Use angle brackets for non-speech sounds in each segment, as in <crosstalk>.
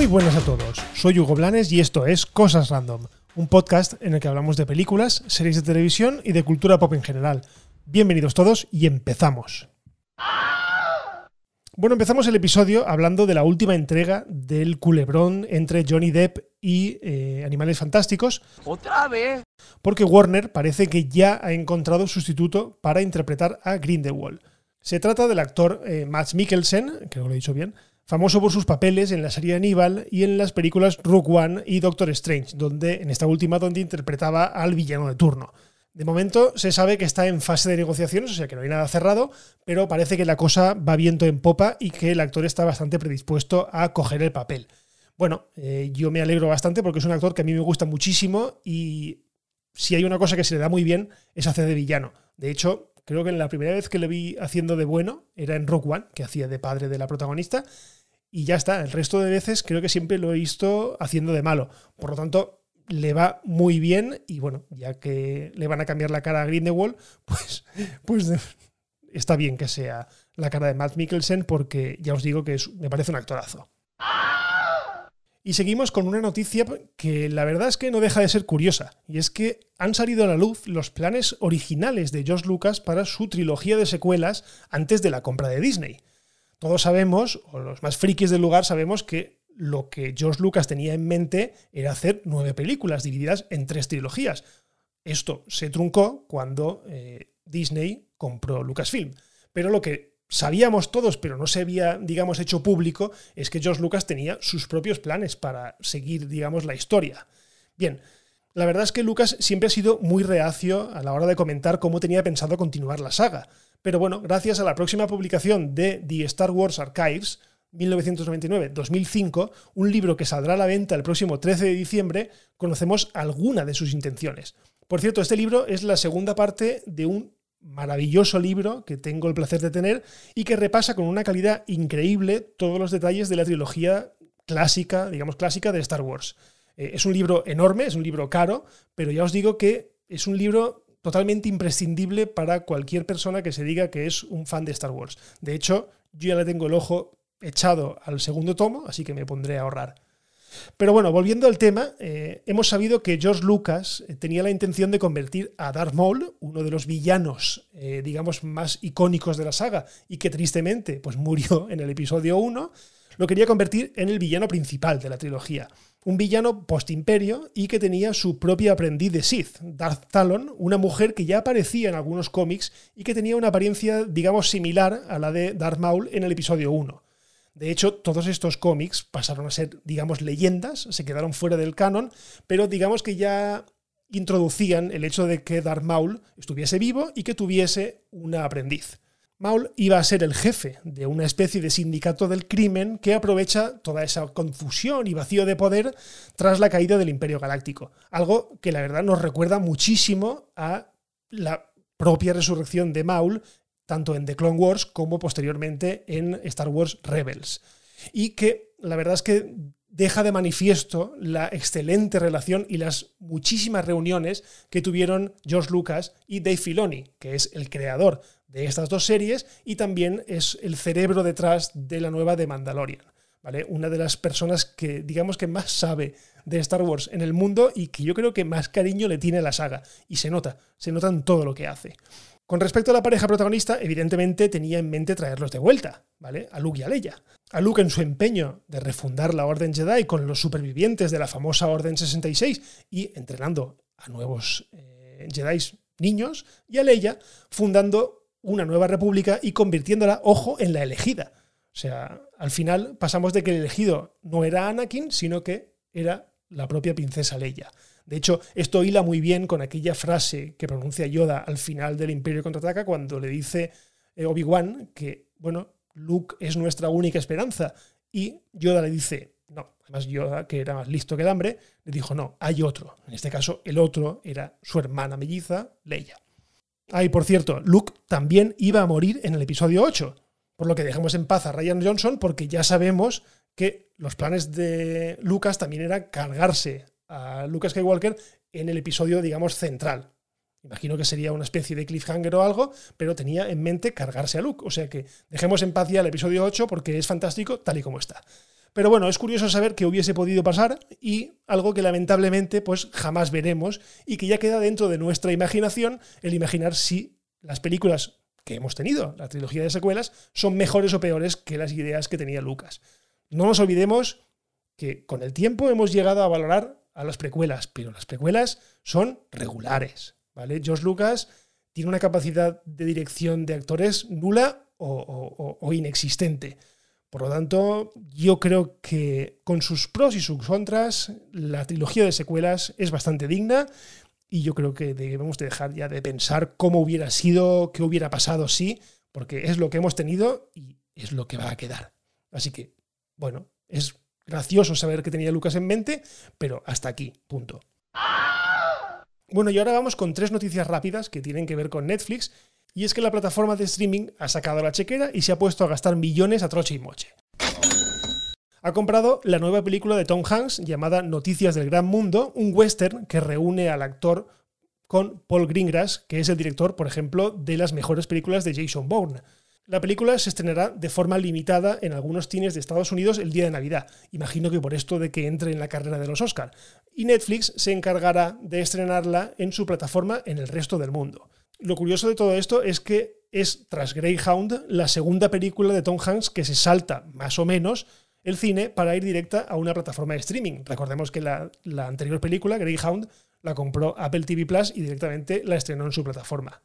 Muy buenas a todos, soy Hugo Blanes y esto es Cosas Random, un podcast en el que hablamos de películas, series de televisión y de cultura pop en general. Bienvenidos todos y empezamos. Bueno, empezamos el episodio hablando de la última entrega del culebrón entre Johnny Depp y eh, Animales Fantásticos. ¿Otra vez? Porque Warner parece que ya ha encontrado sustituto para interpretar a Grindelwald. Se trata del actor eh, Max Mikkelsen, creo que lo he dicho bien, famoso por sus papeles en la serie Aníbal y en las películas Rook One y Doctor Strange, donde en esta última donde interpretaba al villano de turno. De momento se sabe que está en fase de negociaciones, o sea que no hay nada cerrado, pero parece que la cosa va viento en popa y que el actor está bastante predispuesto a coger el papel. Bueno, eh, yo me alegro bastante porque es un actor que a mí me gusta muchísimo y si hay una cosa que se le da muy bien es hacer de villano. De hecho, creo que en la primera vez que le vi haciendo de bueno era en Rock One, que hacía de padre de la protagonista, y ya está. El resto de veces creo que siempre lo he visto haciendo de malo. Por lo tanto, le va muy bien y bueno, ya que le van a cambiar la cara a Grindelwald, <laughs> pues, pues está bien que sea la cara de Matt Mikkelsen porque ya os digo que me parece un actorazo. Y seguimos con una noticia que la verdad es que no deja de ser curiosa, y es que han salido a la luz los planes originales de George Lucas para su trilogía de secuelas antes de la compra de Disney. Todos sabemos, o los más frikis del lugar sabemos que lo que George Lucas tenía en mente era hacer nueve películas divididas en tres trilogías. Esto se truncó cuando eh, Disney compró Lucasfilm. Pero lo que sabíamos todos, pero no se había, digamos, hecho público, es que George Lucas tenía sus propios planes para seguir, digamos, la historia. Bien, la verdad es que Lucas siempre ha sido muy reacio a la hora de comentar cómo tenía pensado continuar la saga. Pero bueno, gracias a la próxima publicación de The Star Wars Archives, 1999-2005, un libro que saldrá a la venta el próximo 13 de diciembre, conocemos alguna de sus intenciones. Por cierto, este libro es la segunda parte de un maravilloso libro que tengo el placer de tener y que repasa con una calidad increíble todos los detalles de la trilogía clásica, digamos clásica de Star Wars. Eh, es un libro enorme, es un libro caro, pero ya os digo que es un libro totalmente imprescindible para cualquier persona que se diga que es un fan de Star Wars. De hecho, yo ya le tengo el ojo echado al segundo tomo, así que me pondré a ahorrar. Pero bueno, volviendo al tema, eh, hemos sabido que George Lucas eh, tenía la intención de convertir a Darth Maul, uno de los villanos, digamos, más icónicos de la saga, y que tristemente pues, murió en el episodio 1, lo quería convertir en el villano principal de la trilogía. Un villano post-imperio y que tenía su propia aprendiz de Sith, Darth Talon, una mujer que ya aparecía en algunos cómics y que tenía una apariencia, digamos, similar a la de Darth Maul en el episodio 1. De hecho, todos estos cómics pasaron a ser, digamos, leyendas, se quedaron fuera del canon, pero digamos que ya introducían el hecho de que Darth Maul estuviese vivo y que tuviese una aprendiz. Maul iba a ser el jefe de una especie de sindicato del crimen que aprovecha toda esa confusión y vacío de poder tras la caída del Imperio Galáctico. Algo que la verdad nos recuerda muchísimo a la propia resurrección de Maul tanto en The Clone Wars como posteriormente en Star Wars Rebels. Y que la verdad es que deja de manifiesto la excelente relación y las muchísimas reuniones que tuvieron George Lucas y Dave Filoni, que es el creador de estas dos series y también es el cerebro detrás de la nueva de Mandalorian. ¿Vale? Una de las personas que digamos que más sabe de Star Wars en el mundo y que yo creo que más cariño le tiene a la saga. Y se nota, se nota en todo lo que hace. Con respecto a la pareja protagonista, evidentemente tenía en mente traerlos de vuelta, ¿vale? A Luke y a Leia. A Luke en su empeño de refundar la Orden Jedi con los supervivientes de la famosa Orden 66 y entrenando a nuevos eh, Jedi niños, y a Leia fundando una nueva república y convirtiéndola, ojo, en la elegida. O sea, al final pasamos de que el elegido no era Anakin, sino que era la propia princesa Leia. De hecho, esto hila muy bien con aquella frase que pronuncia Yoda al final del Imperio contraataca cuando le dice eh, Obi-Wan que, bueno, Luke es nuestra única esperanza. Y Yoda le dice, no, además Yoda, que era más listo que el hambre, le dijo, no, hay otro. En este caso, el otro era su hermana melliza, Leia. Ah, y por cierto, Luke también iba a morir en el episodio 8, por lo que dejamos en paz a Ryan Johnson porque ya sabemos que los planes de Lucas también era cargarse a Lucas Skywalker en el episodio, digamos, central. Imagino que sería una especie de cliffhanger o algo, pero tenía en mente cargarse a Luke. O sea que dejemos en paz ya el episodio 8 porque es fantástico tal y como está. Pero bueno, es curioso saber que hubiese podido pasar y algo que lamentablemente pues jamás veremos y que ya queda dentro de nuestra imaginación el imaginar si las películas que hemos tenido, la trilogía de secuelas, son mejores o peores que las ideas que tenía Lucas. No nos olvidemos que con el tiempo hemos llegado a valorar a las precuelas, pero las precuelas son regulares, ¿vale? George Lucas tiene una capacidad de dirección de actores nula o inexistente. Por lo tanto, yo creo que con sus pros y sus contras, la trilogía de secuelas es bastante digna y yo creo que debemos de dejar ya de pensar cómo hubiera sido, qué hubiera pasado si, porque es lo que hemos tenido y es lo que va a quedar. Así que, bueno, es gracioso saber que tenía Lucas en mente, pero hasta aquí, punto. Bueno, y ahora vamos con tres noticias rápidas que tienen que ver con Netflix y es que la plataforma de streaming ha sacado la chequera y se ha puesto a gastar millones a troche y moche. Ha comprado la nueva película de Tom Hanks llamada Noticias del Gran Mundo, un western que reúne al actor con Paul Greengrass, que es el director, por ejemplo, de las mejores películas de Jason Bourne. La película se estrenará de forma limitada en algunos cines de Estados Unidos el día de Navidad. Imagino que por esto de que entre en la carrera de los Oscar. Y Netflix se encargará de estrenarla en su plataforma en el resto del mundo. Lo curioso de todo esto es que es, tras Greyhound, la segunda película de Tom Hanks que se salta, más o menos, el cine para ir directa a una plataforma de streaming. Recordemos que la, la anterior película, Greyhound, la compró Apple TV Plus y directamente la estrenó en su plataforma.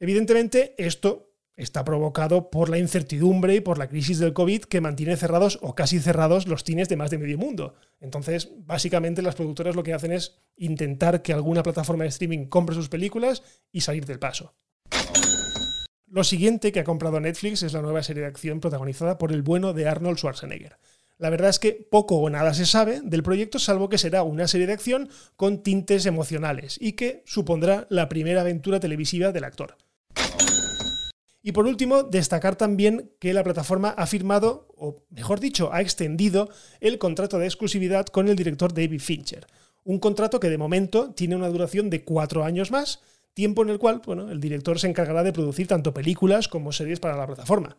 Evidentemente, esto está provocado por la incertidumbre y por la crisis del COVID que mantiene cerrados o casi cerrados los cines de más de medio mundo. Entonces, básicamente las productoras lo que hacen es intentar que alguna plataforma de streaming compre sus películas y salir del paso. Lo siguiente que ha comprado Netflix es la nueva serie de acción protagonizada por el bueno de Arnold Schwarzenegger. La verdad es que poco o nada se sabe del proyecto, salvo que será una serie de acción con tintes emocionales y que supondrá la primera aventura televisiva del actor. Y por último, destacar también que la plataforma ha firmado, o mejor dicho, ha extendido el contrato de exclusividad con el director David Fincher. Un contrato que de momento tiene una duración de cuatro años más, tiempo en el cual bueno, el director se encargará de producir tanto películas como series para la plataforma.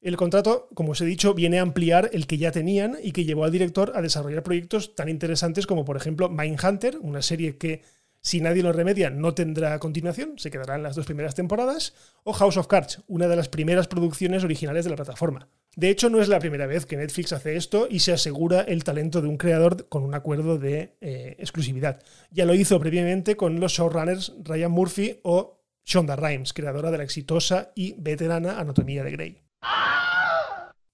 El contrato, como os he dicho, viene a ampliar el que ya tenían y que llevó al director a desarrollar proyectos tan interesantes como, por ejemplo, Mindhunter, una serie que si nadie lo remedia, no tendrá continuación, se quedarán las dos primeras temporadas, o House of Cards, una de las primeras producciones originales de la plataforma. De hecho, no es la primera vez que Netflix hace esto y se asegura el talento de un creador con un acuerdo de eh, exclusividad. Ya lo hizo previamente con los showrunners Ryan Murphy o Shonda Rhimes, creadora de la exitosa y veterana Anatomía de Grey.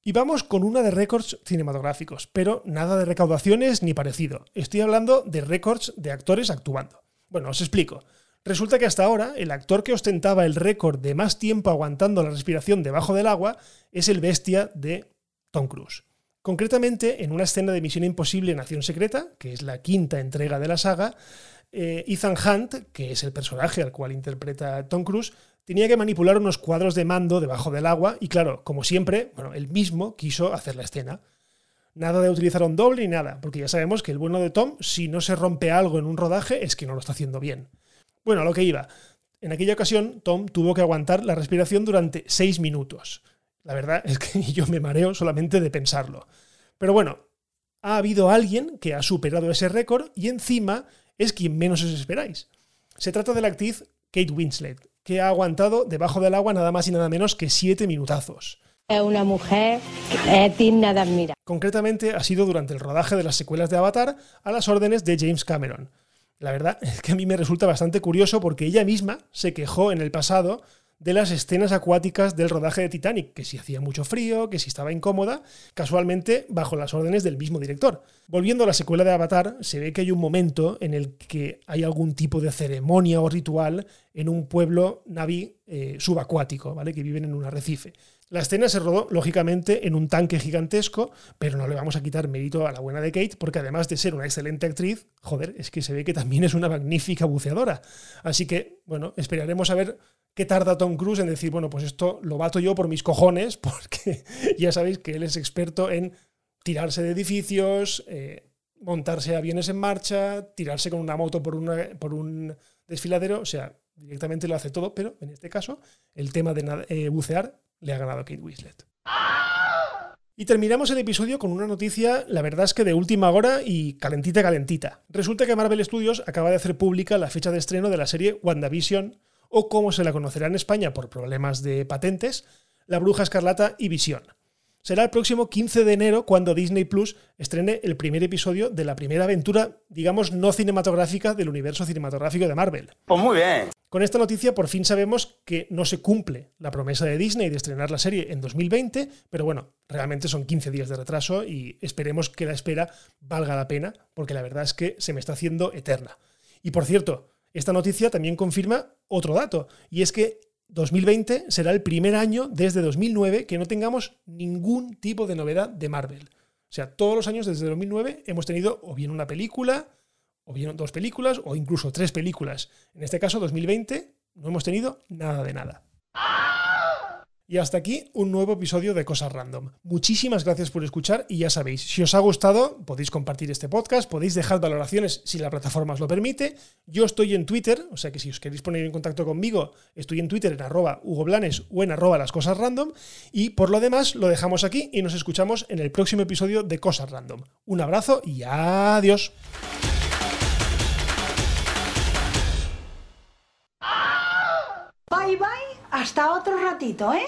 Y vamos con una de récords cinematográficos, pero nada de recaudaciones ni parecido. Estoy hablando de récords de actores actuando. Bueno, os explico. Resulta que hasta ahora el actor que ostentaba el récord de más tiempo aguantando la respiración debajo del agua es el bestia de Tom Cruise. Concretamente, en una escena de Misión Imposible Nación Secreta, que es la quinta entrega de la saga, eh, Ethan Hunt, que es el personaje al cual interpreta Tom Cruise, tenía que manipular unos cuadros de mando debajo del agua y claro, como siempre, bueno, él mismo quiso hacer la escena. Nada de utilizar un doble ni nada, porque ya sabemos que el bueno de Tom, si no se rompe algo en un rodaje, es que no lo está haciendo bien. Bueno, a lo que iba. En aquella ocasión, Tom tuvo que aguantar la respiración durante seis minutos. La verdad es que <laughs> yo me mareo solamente de pensarlo. Pero bueno, ha habido alguien que ha superado ese récord y encima es quien menos os esperáis. Se trata de la actriz Kate Winslet, que ha aguantado debajo del agua nada más y nada menos que siete minutazos. Es una mujer digna de admirar. Concretamente ha sido durante el rodaje de las secuelas de Avatar a las órdenes de James Cameron. La verdad <laughs> es que a mí me resulta bastante curioso porque ella misma se quejó en el pasado de las escenas acuáticas del rodaje de Titanic, que si hacía mucho frío, que si estaba incómoda, casualmente bajo las órdenes del mismo director. Volviendo a la secuela de Avatar, se ve que hay un momento en el que hay algún tipo de ceremonia o ritual en un pueblo naví eh, subacuático, ¿vale? Que viven en un arrecife. La escena se rodó, lógicamente, en un tanque gigantesco, pero no le vamos a quitar mérito a la buena de Kate, porque además de ser una excelente actriz, joder, es que se ve que también es una magnífica buceadora. Así que, bueno, esperaremos a ver qué tarda Tom Cruise en decir, bueno, pues esto lo bato yo por mis cojones, <laughs> porque ya sabéis que él es experto en tirarse de edificios, eh, montarse aviones en marcha, tirarse con una moto por, un desfiladero, o sea, directamente lo hace todo, pero en este caso el tema de eh, bucear le ha ganado Kate Winslet. Y terminamos el episodio con una noticia, la verdad es que de última hora y calentita, calentita. Resulta que Marvel Studios acaba de hacer pública la fecha de estreno de la serie WandaVision, o como se la conocerá en España por problemas de patentes, La Bruja Escarlata y Visión será el próximo 15 de enero cuando Disney Plus estrene el primer episodio de la primera aventura, digamos, no cinematográfica del universo cinematográfico de Marvel. Pues muy bien. Con esta noticia por fin sabemos que no se cumple la promesa de Disney de estrenar la serie en 2020, pero bueno, realmente son 15 días de retraso y esperemos que la espera valga la pena, porque la verdad es que se me está haciendo eterna. Y por cierto, esta noticia también confirma otro dato, y es que 2020 será el primer año desde 2009 que no tengamos ningún tipo de novedad de Marvel. O sea, todos los años desde 2009 hemos tenido o bien una película, o bien dos películas, o incluso tres películas. En este caso, 2020, no hemos tenido nada de nada. Y hasta aquí un nuevo episodio de Cosas Random. Muchísimas gracias por escuchar y ya sabéis, si os ha gustado, podéis compartir este podcast, podéis dejar valoraciones si la plataforma os lo permite. Yo estoy en Twitter, o sea que si os queréis poner en contacto conmigo, estoy en Twitter en arroba Hugo Blanes o en arroba las cosas random. Y por lo demás, lo dejamos aquí y nos escuchamos en el próximo episodio de Cosas Random. Un abrazo y adiós. Bye bye, hasta otro ratito, ¿eh?